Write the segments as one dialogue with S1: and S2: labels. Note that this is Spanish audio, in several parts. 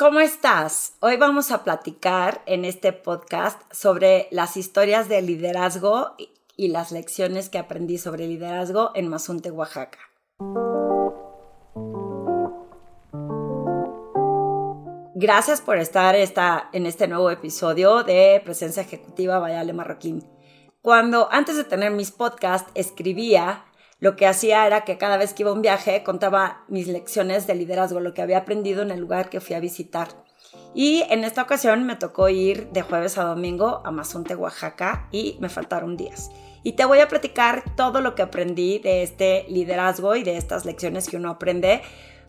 S1: ¿Cómo estás? Hoy vamos a platicar en este podcast sobre las historias de liderazgo y las lecciones que aprendí sobre liderazgo en Mazunte, Oaxaca. Gracias por estar en este nuevo episodio de Presencia Ejecutiva Vayale Marroquín. Cuando antes de tener mis podcasts escribía, lo que hacía era que cada vez que iba a un viaje contaba mis lecciones de liderazgo, lo que había aprendido en el lugar que fui a visitar. Y en esta ocasión me tocó ir de jueves a domingo a Mazunte, Oaxaca, y me faltaron días. Y te voy a platicar todo lo que aprendí de este liderazgo y de estas lecciones que uno aprende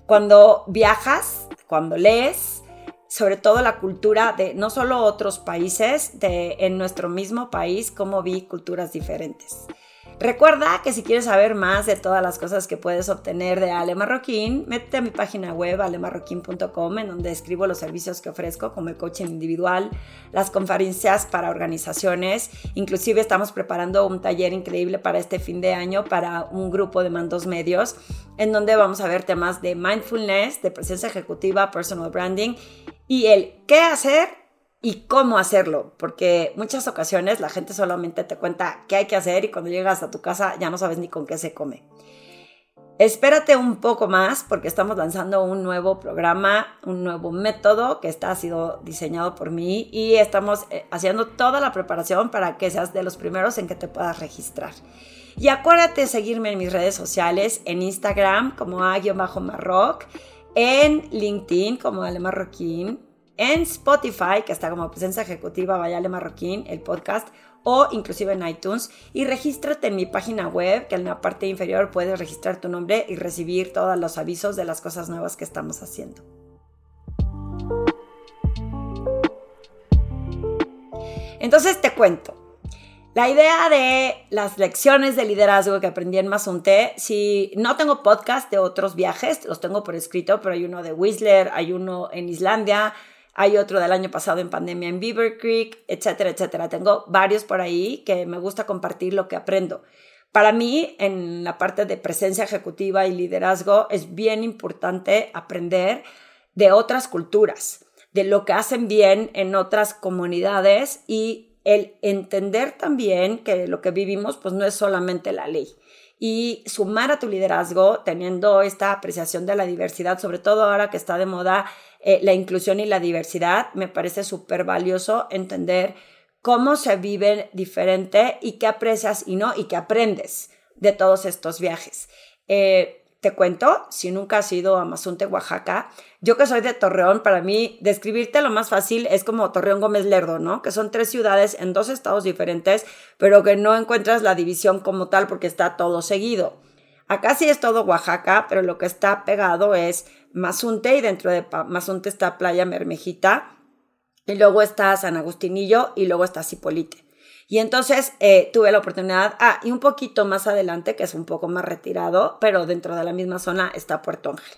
S1: cuando viajas, cuando lees, sobre todo la cultura de no solo otros países, de en nuestro mismo país, cómo vi culturas diferentes. Recuerda que si quieres saber más de todas las cosas que puedes obtener de Ale Marroquín, métete a mi página web alemarroquín.com en donde escribo los servicios que ofrezco como el coaching individual, las conferencias para organizaciones, inclusive estamos preparando un taller increíble para este fin de año para un grupo de mandos medios en donde vamos a ver temas de mindfulness, de presencia ejecutiva, personal branding y el qué hacer y cómo hacerlo, porque muchas ocasiones la gente solamente te cuenta qué hay que hacer y cuando llegas a tu casa ya no sabes ni con qué se come. Espérate un poco más porque estamos lanzando un nuevo programa, un nuevo método que está ha sido diseñado por mí y estamos eh, haciendo toda la preparación para que seas de los primeros en que te puedas registrar. Y acuérdate de seguirme en mis redes sociales, en Instagram como a-marroc en LinkedIn como Ale Marroquín, en Spotify, que está como presencia ejecutiva Vayale Marroquín, el podcast, o inclusive en iTunes. Y regístrate en mi página web, que en la parte inferior puedes registrar tu nombre y recibir todos los avisos de las cosas nuevas que estamos haciendo. Entonces te cuento. La idea de las lecciones de liderazgo que aprendí en Mazunte, si no tengo podcast de otros viajes, los tengo por escrito, pero hay uno de Whistler, hay uno en Islandia, hay otro del año pasado en pandemia en Beaver Creek, etcétera, etcétera. Tengo varios por ahí que me gusta compartir lo que aprendo. Para mí, en la parte de presencia ejecutiva y liderazgo, es bien importante aprender de otras culturas, de lo que hacen bien en otras comunidades y el entender también que lo que vivimos pues no es solamente la ley y sumar a tu liderazgo teniendo esta apreciación de la diversidad, sobre todo ahora que está de moda eh, la inclusión y la diversidad, me parece súper valioso entender cómo se vive diferente y qué aprecias y no y qué aprendes de todos estos viajes. Eh, te cuento, si nunca has ido a Mazunte, Oaxaca, yo que soy de Torreón, para mí describirte lo más fácil es como Torreón Gómez Lerdo, ¿no? Que son tres ciudades en dos estados diferentes, pero que no encuentras la división como tal porque está todo seguido. Acá sí es todo Oaxaca, pero lo que está pegado es Mazunte y dentro de Mazunte está Playa Mermejita y luego está San Agustinillo y luego está Cipolite. Y entonces eh, tuve la oportunidad, ah, y un poquito más adelante, que es un poco más retirado, pero dentro de la misma zona está Puerto Ángel.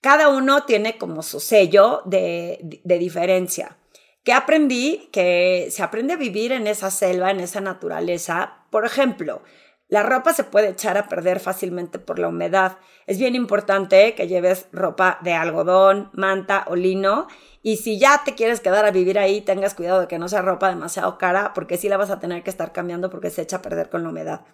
S1: Cada uno tiene como su sello de, de diferencia. ¿Qué aprendí? Que se aprende a vivir en esa selva, en esa naturaleza. Por ejemplo, la ropa se puede echar a perder fácilmente por la humedad. Es bien importante que lleves ropa de algodón, manta o lino y si ya te quieres quedar a vivir ahí, tengas cuidado de que no sea ropa demasiado cara, porque sí la vas a tener que estar cambiando porque se echa a perder con la humedad.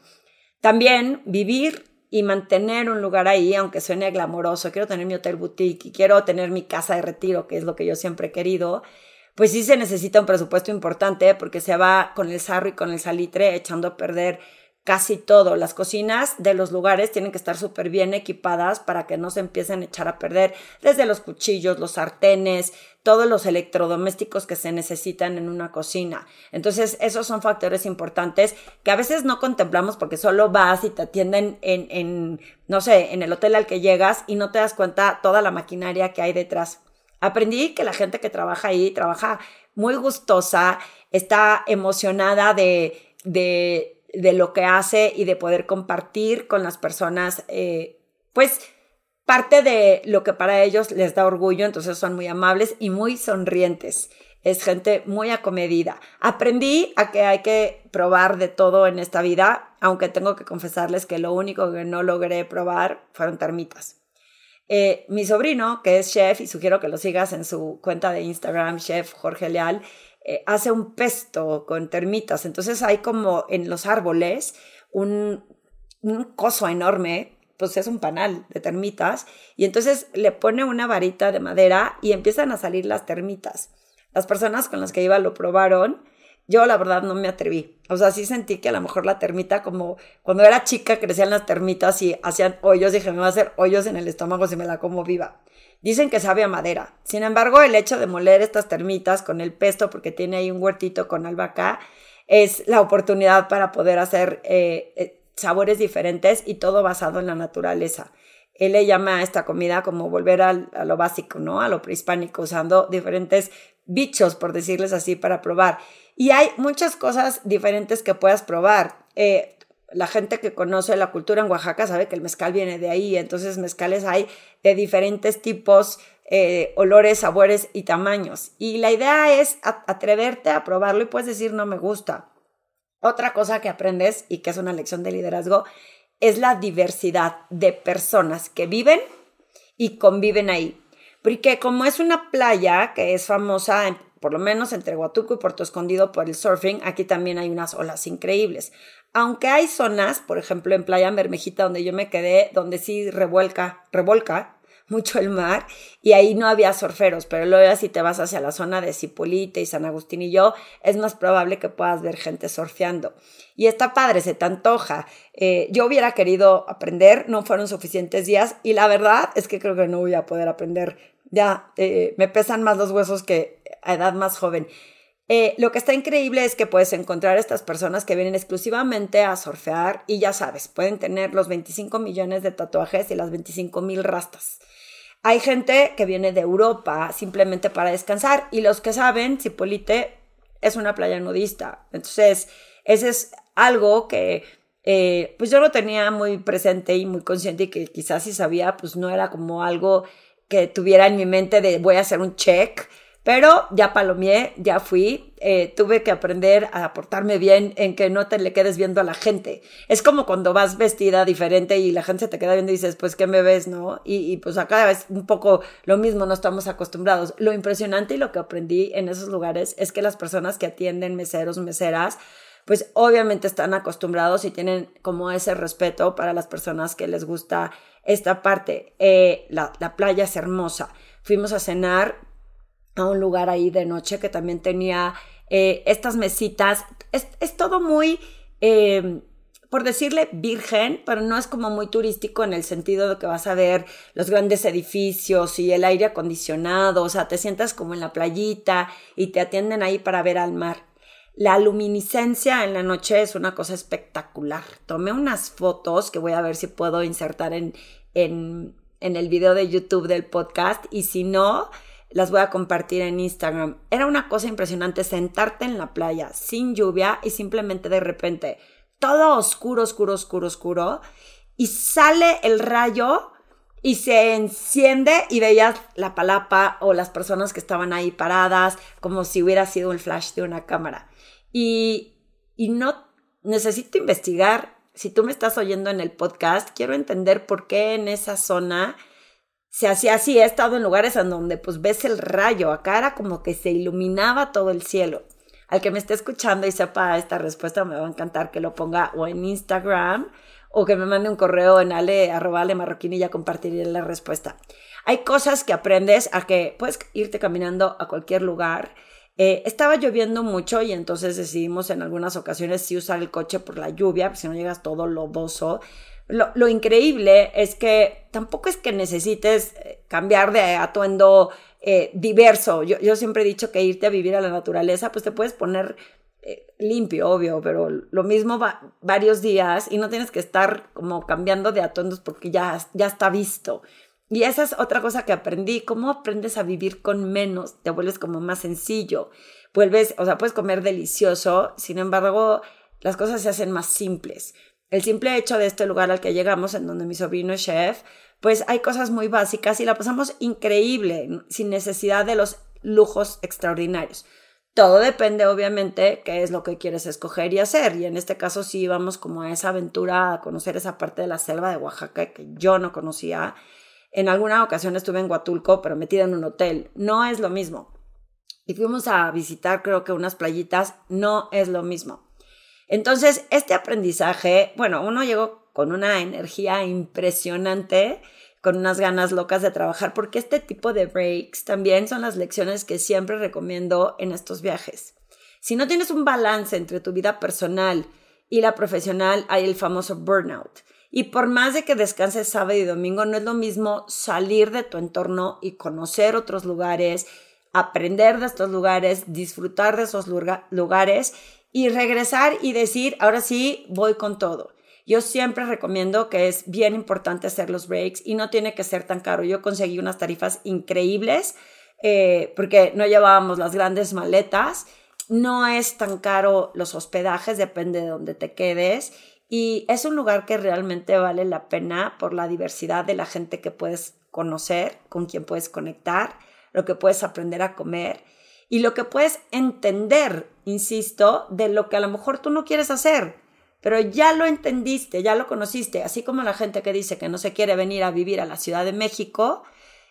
S1: También vivir y mantener un lugar ahí, aunque suene glamoroso, quiero tener mi hotel boutique y quiero tener mi casa de retiro, que es lo que yo siempre he querido, pues sí se necesita un presupuesto importante porque se va con el sarro y con el salitre echando a perder casi todo. Las cocinas de los lugares tienen que estar súper bien equipadas para que no se empiecen a echar a perder, desde los cuchillos, los sartenes, todos los electrodomésticos que se necesitan en una cocina. Entonces, esos son factores importantes que a veces no contemplamos porque solo vas y te atienden en, en no sé, en el hotel al que llegas y no te das cuenta toda la maquinaria que hay detrás. Aprendí que la gente que trabaja ahí trabaja muy gustosa, está emocionada de, de de lo que hace y de poder compartir con las personas, eh, pues parte de lo que para ellos les da orgullo, entonces son muy amables y muy sonrientes. Es gente muy acomedida. Aprendí a que hay que probar de todo en esta vida, aunque tengo que confesarles que lo único que no logré probar fueron termitas. Eh, mi sobrino, que es chef, y sugiero que lo sigas en su cuenta de Instagram, chef Jorge Leal, eh, hace un pesto con termitas. Entonces hay como en los árboles un, un coso enorme, pues es un panal de termitas, y entonces le pone una varita de madera y empiezan a salir las termitas. Las personas con las que iba lo probaron yo la verdad no me atreví. O sea, sí sentí que a lo mejor la termita, como cuando era chica crecían las termitas y hacían hoyos, dije, me va a hacer hoyos en el estómago si me la como viva. Dicen que sabe a madera. Sin embargo, el hecho de moler estas termitas con el pesto, porque tiene ahí un huertito con albahaca, es la oportunidad para poder hacer eh, eh, sabores diferentes y todo basado en la naturaleza. Él le llama a esta comida como volver a lo básico, ¿no? A lo prehispánico, usando diferentes bichos, por decirles así, para probar. Y hay muchas cosas diferentes que puedas probar. Eh, la gente que conoce la cultura en Oaxaca sabe que el mezcal viene de ahí, entonces mezcales hay de diferentes tipos, eh, olores, sabores y tamaños. Y la idea es atreverte a probarlo y puedes decir no me gusta. Otra cosa que aprendes y que es una lección de liderazgo es la diversidad de personas que viven y conviven ahí. Porque como es una playa que es famosa por lo menos entre Huatuco y Puerto Escondido por el surfing, aquí también hay unas olas increíbles. Aunque hay zonas, por ejemplo en Playa Bermejita, donde yo me quedé, donde sí revuelca, revolca mucho el mar y ahí no había surferos, pero luego si te vas hacia la zona de Cipolite y San Agustín y yo, es más probable que puedas ver gente surfeando. Y está padre, se te antoja. Eh, yo hubiera querido aprender, no fueron suficientes días y la verdad es que creo que no voy a poder aprender. Ya eh, me pesan más los huesos que a edad más joven. Eh, lo que está increíble es que puedes encontrar estas personas que vienen exclusivamente a surfear y ya sabes, pueden tener los 25 millones de tatuajes y las 25 mil rastas. Hay gente que viene de Europa simplemente para descansar y los que saben, Cipolite es una playa nudista. Entonces, ese es algo que eh, pues yo lo tenía muy presente y muy consciente y que quizás si sabía, pues no era como algo que tuviera en mi mente de voy a hacer un check pero ya palomié, ya fui, eh, tuve que aprender a portarme bien en que no te le quedes viendo a la gente. Es como cuando vas vestida diferente y la gente se te queda viendo y dices, pues, ¿qué me ves, no? Y, pues acá es un poco lo mismo, no estamos acostumbrados. Lo impresionante y lo que aprendí en esos lugares es que las personas que atienden, meseros, meseras, pues obviamente están acostumbrados y tienen como ese respeto para las personas que les gusta esta parte. Eh, la playa es hermosa. Fuimos a cenar a un lugar ahí de noche que también tenía eh, estas mesitas. Es, todo muy, eh, por decirle, virgen, pero no es como muy turístico en el sentido de que vas a ver los grandes edificios y el aire acondicionado, o sea, te sientas como en la playita y te atienden ahí para ver al mar. La luminiscencia en la noche es una cosa espectacular. Tomé unas fotos que voy a ver si puedo insertar en, en, en el video de YouTube del podcast y si no, las voy a compartir en Instagram. Era una cosa impresionante sentarte en la playa sin lluvia y simplemente de repente todo oscuro, oscuro, oscuro, oscuro y sale el rayo y se enciende y veías la palapa o las personas que estaban ahí paradas como si hubiera sido el flash de una cámara. Y, y no necesito investigar. Si tú me estás oyendo en el podcast, quiero entender por qué en esa zona se hacía así. He estado en lugares en donde pues ves el rayo, acá era como que se iluminaba todo el cielo. Al que me esté escuchando y sepa esta respuesta, me va a encantar que lo ponga o en Instagram o que me mande un correo en ale, arroba ale marroquín y ya compartiré la respuesta. Hay cosas que aprendes a que puedes irte caminando a cualquier lugar. Eh, estaba lloviendo mucho y entonces decidimos en algunas ocasiones sí usar el coche por la lluvia, si no llegas todo lodoso. Lo, increíble es que tampoco es que necesites eh, cambiar de atuendo eh, diverso. Yo, yo, siempre he dicho que irte a vivir a la naturaleza, pues te puedes poner eh, limpio, obvio, pero lo mismo va varios días y no tienes que estar como cambiando de atuendos porque ya, ya está visto. Y esa es otra cosa que aprendí, cómo aprendes a vivir con menos, te vuelves como más sencillo, vuelves, o sea, puedes comer delicioso, sin embargo, las cosas se hacen más simples. El simple hecho de este lugar al que llegamos, en donde mi sobrino es chef, pues hay cosas muy básicas y la pasamos increíble, sin necesidad de los lujos extraordinarios. Todo depende, obviamente, qué es lo que quieres escoger y hacer. Y en este caso sí íbamos como a esa aventura, a conocer esa parte de la selva de Oaxaca que yo no conocía. En alguna ocasión estuve en Huatulco, pero metida en un hotel. No es lo mismo. Y fuimos a visitar, creo que unas playitas. No es lo mismo. Entonces, este aprendizaje, bueno, uno llegó con una energía impresionante, con unas ganas locas de trabajar, porque este tipo de breaks también son las lecciones que siempre recomiendo en estos viajes. Si no tienes un balance entre tu vida personal y la profesional, hay el famoso burnout. Y por más de que descanses sábado y domingo, no es lo mismo salir de tu entorno y conocer otros lugares, aprender de estos lugares, disfrutar de esos lugares y regresar y decir, ahora sí, voy con todo. Yo siempre recomiendo que es bien importante hacer los breaks y no tiene que ser tan caro. Yo conseguí unas tarifas increíbles eh, porque no llevábamos las grandes maletas. No es tan caro los hospedajes, depende de dónde te quedes. Y es un lugar que realmente vale la pena por la diversidad de la gente que puedes conocer, con quien puedes conectar, lo que puedes aprender a comer y lo que puedes entender, insisto, de lo que a lo mejor tú no quieres hacer, pero ya lo entendiste, ya lo conociste, así como la gente que dice que no se quiere venir a vivir a la Ciudad de México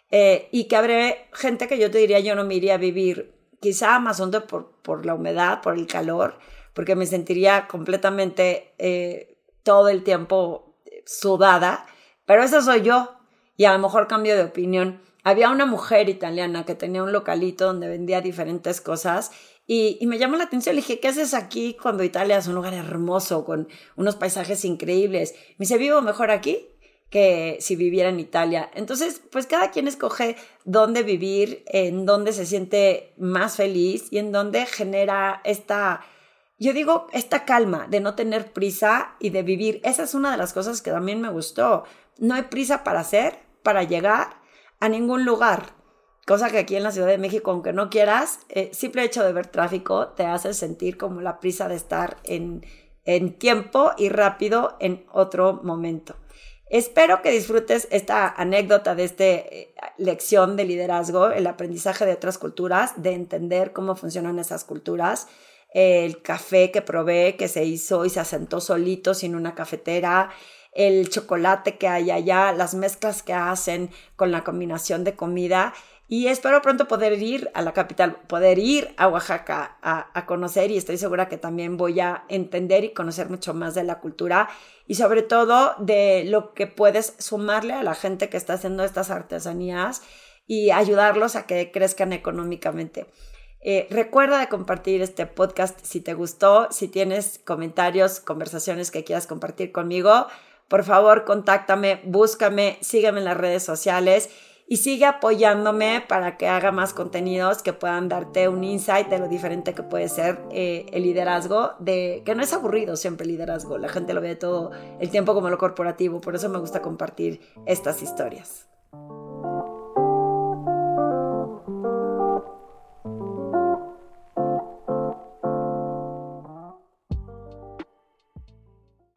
S1: eh, y que habrá gente que yo te diría yo no me iría a vivir quizá más hondo por, por la humedad, por el calor, porque me sentiría completamente eh, todo el tiempo sudada, pero eso soy yo y a lo mejor cambio de opinión había una mujer italiana que tenía un localito donde vendía diferentes cosas y, me llamó la atención. Le dije, ¿qué haces aquí cuando Italia es un lugar hermoso, con unos paisajes increíbles? Me dice, vivo mejor aquí que si viviera en Italia. Entonces, pues cada quien escoge dónde vivir, en dónde se siente más feliz y en dónde genera esta, yo digo, esta calma de no tener prisa y de vivir. Esa es una de las cosas que también me gustó. No hay prisa para hacer, para llegar a ningún lugar. Cosa que aquí en la Ciudad de México, aunque no quieras, eh, simple hecho de ver tráfico te hace sentir como la prisa de estar en, en tiempo y rápido en otro momento. Espero que disfrutes esta anécdota de esta eh, lección de liderazgo, el aprendizaje de otras culturas, de entender cómo funcionan esas culturas, el café que probé, que se hizo y se asentó solito sin una cafetera, el chocolate que hay allá, las mezclas que hacen con la combinación de comida. Y espero pronto poder ir a la capital, poder ir a Oaxaca a, conocer y estoy segura que también voy a entender y conocer mucho más de la cultura y sobre todo de lo que puedes sumarle a la gente que está haciendo estas artesanías y ayudarlos a que crezcan económicamente. Eh, recuerda de compartir este podcast si te gustó, si tienes comentarios, conversaciones que quieras compartir conmigo por favor, contáctame, búscame, sígueme en las redes sociales y sigue apoyándome para que haga más contenidos que puedan darte un insight de lo diferente que puede ser eh, el liderazgo, de que no es aburrido siempre el liderazgo, la gente lo ve todo el tiempo como lo corporativo, por eso me gusta compartir estas historias.